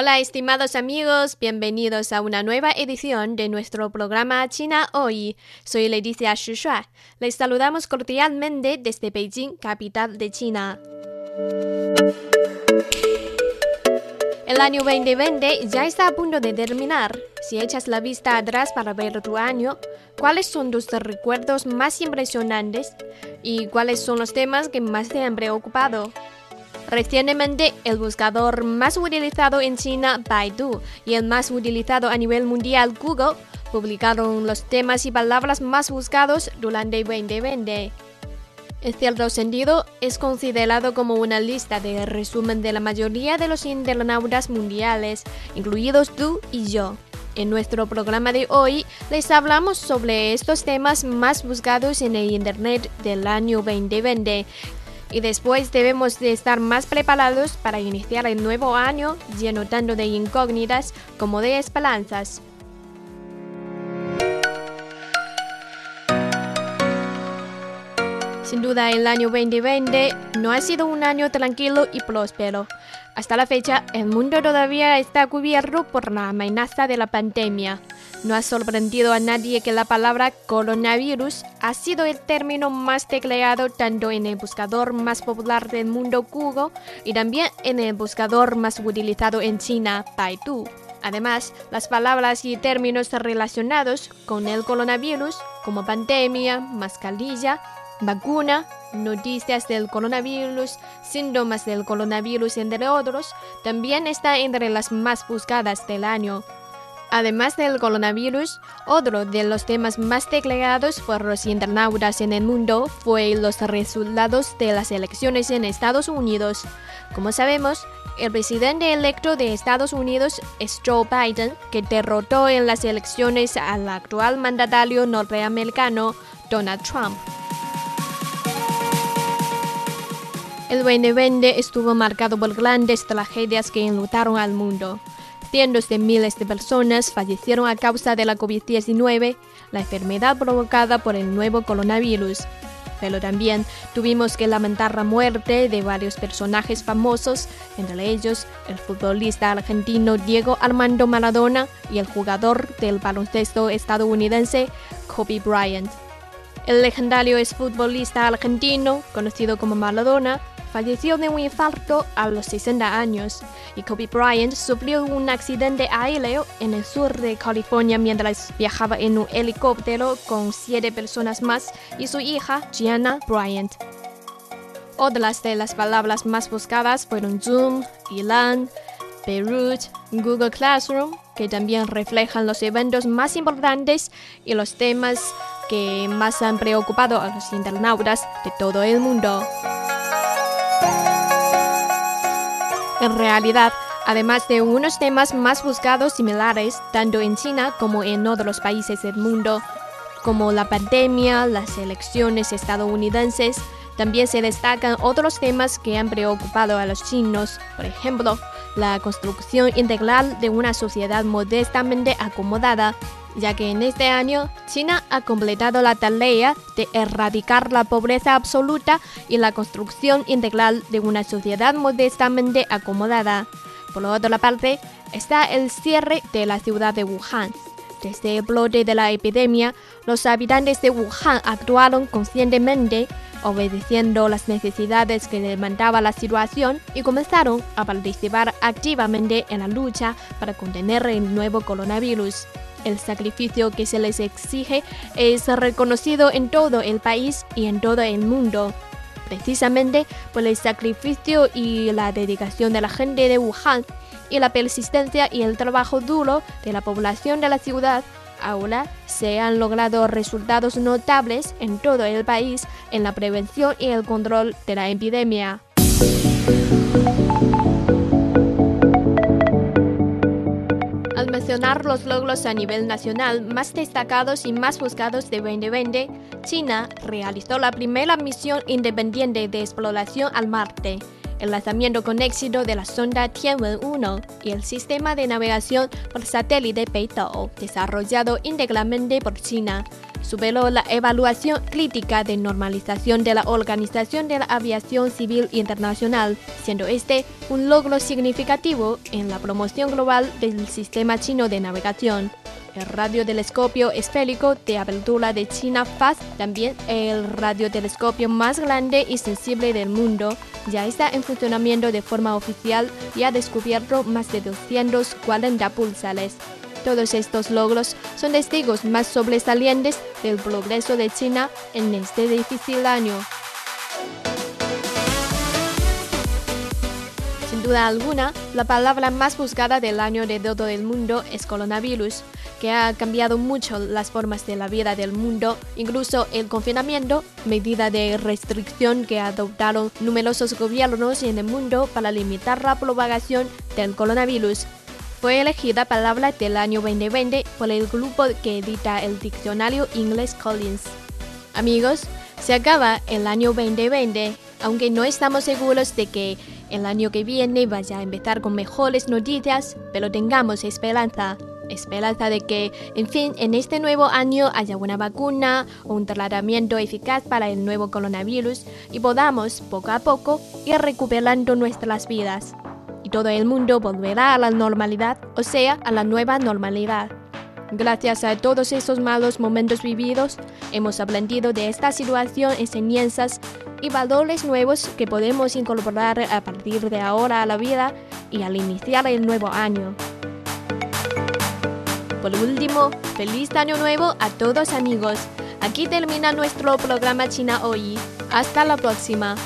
Hola estimados amigos, bienvenidos a una nueva edición de nuestro programa China Hoy. Soy Leticia Shishua. Les saludamos cordialmente desde Beijing, capital de China. El año 2020 ya está a punto de terminar. Si echas la vista atrás para ver tu año, ¿cuáles son tus recuerdos más impresionantes? ¿Y cuáles son los temas que más te han preocupado? Recientemente, el buscador más utilizado en China, Baidu, y el más utilizado a nivel mundial, Google, publicaron los temas y palabras más buscados durante 2020. En cierto sentido, es considerado como una lista de resumen de la mayoría de los internautas mundiales, incluidos tú y yo. En nuestro programa de hoy les hablamos sobre estos temas más buscados en el Internet del año 2020 y después debemos de estar más preparados para iniciar el nuevo año lleno tanto de incógnitas como de esperanzas. Sin duda el año 2020 no ha sido un año tranquilo y próspero. Hasta la fecha, el mundo todavía está cubierto por la amenaza de la pandemia. No ha sorprendido a nadie que la palabra coronavirus ha sido el término más tecleado tanto en el buscador más popular del mundo Google y también en el buscador más utilizado en China, Baidu. Además, las palabras y términos relacionados con el coronavirus, como pandemia, mascarilla, vacuna, noticias del coronavirus, síntomas del coronavirus, entre otros, también está entre las más buscadas del año. Además del coronavirus, otro de los temas más tecleados por los internautas en el mundo fue los resultados de las elecciones en Estados Unidos. Como sabemos, el presidente electo de Estados Unidos es Joe Biden, que derrotó en las elecciones al actual mandatario norteamericano Donald Trump. El 2020 estuvo marcado por grandes tragedias que enlutaron al mundo. Cientos de miles de personas fallecieron a causa de la COVID-19, la enfermedad provocada por el nuevo coronavirus. Pero también tuvimos que lamentar la muerte de varios personajes famosos, entre ellos el futbolista argentino Diego Armando Maradona y el jugador del baloncesto estadounidense Kobe Bryant. El legendario exfutbolista argentino, conocido como Maradona, falleció de un infarto a los 60 años y Kobe Bryant sufrió un accidente aéreo en el sur de California mientras viajaba en un helicóptero con siete personas más y su hija Gianna Bryant. Otras de las palabras más buscadas fueron Zoom, Ilan, Beirut, Google Classroom, que también reflejan los eventos más importantes y los temas que más han preocupado a los internautas de todo el mundo. En realidad, además de unos temas más buscados similares tanto en China como en otros países del mundo, como la pandemia, las elecciones estadounidenses, también se destacan otros temas que han preocupado a los chinos, por ejemplo, la construcción integral de una sociedad modestamente acomodada, ya que en este año China ha completado la tarea de erradicar la pobreza absoluta y la construcción integral de una sociedad modestamente acomodada. Por otra parte, está el cierre de la ciudad de Wuhan. Desde el brote de la epidemia, los habitantes de Wuhan actuaron conscientemente, obedeciendo las necesidades que demandaba la situación y comenzaron a participar activamente en la lucha para contener el nuevo coronavirus. El sacrificio que se les exige es reconocido en todo el país y en todo el mundo. Precisamente por el sacrificio y la dedicación de la gente de Wuhan y la persistencia y el trabajo duro de la población de la ciudad, ahora se han logrado resultados notables en todo el país en la prevención y el control de la epidemia. Mencionar los logros a nivel nacional más destacados y más buscados de 2020, China realizó la primera misión independiente de exploración al Marte, el lanzamiento con éxito de la sonda Tianwen-1 y el sistema de navegación por satélite Beidou, desarrollado íntegramente por China superó la evaluación crítica de normalización de la Organización de la Aviación Civil Internacional, siendo este un logro significativo en la promoción global del sistema chino de navegación. El radiotelescopio esférico de apertura de China FAST, también el radiotelescopio más grande y sensible del mundo, ya está en funcionamiento de forma oficial y ha descubierto más de 240 pulsares. Todos estos logros son testigos más sobresalientes del progreso de China en este difícil año. Sin duda alguna, la palabra más buscada del año de todo el mundo es coronavirus, que ha cambiado mucho las formas de la vida del mundo, incluso el confinamiento, medida de restricción que adoptaron numerosos gobiernos en el mundo para limitar la propagación del coronavirus fue elegida palabra del año 2020 por el grupo que edita el diccionario English Collins. Amigos, se acaba el año 2020, aunque no estamos seguros de que el año que viene vaya a empezar con mejores noticias, pero tengamos esperanza. Esperanza de que, en fin, en este nuevo año haya una vacuna o un tratamiento eficaz para el nuevo coronavirus y podamos, poco a poco, ir recuperando nuestras vidas y todo el mundo volverá a la normalidad, o sea, a la nueva normalidad. Gracias a todos esos malos momentos vividos, hemos aprendido de esta situación enseñanzas y valores nuevos que podemos incorporar a partir de ahora a la vida y al iniciar el nuevo año. Por último, feliz año nuevo a todos amigos. Aquí termina nuestro programa China Hoy. Hasta la próxima.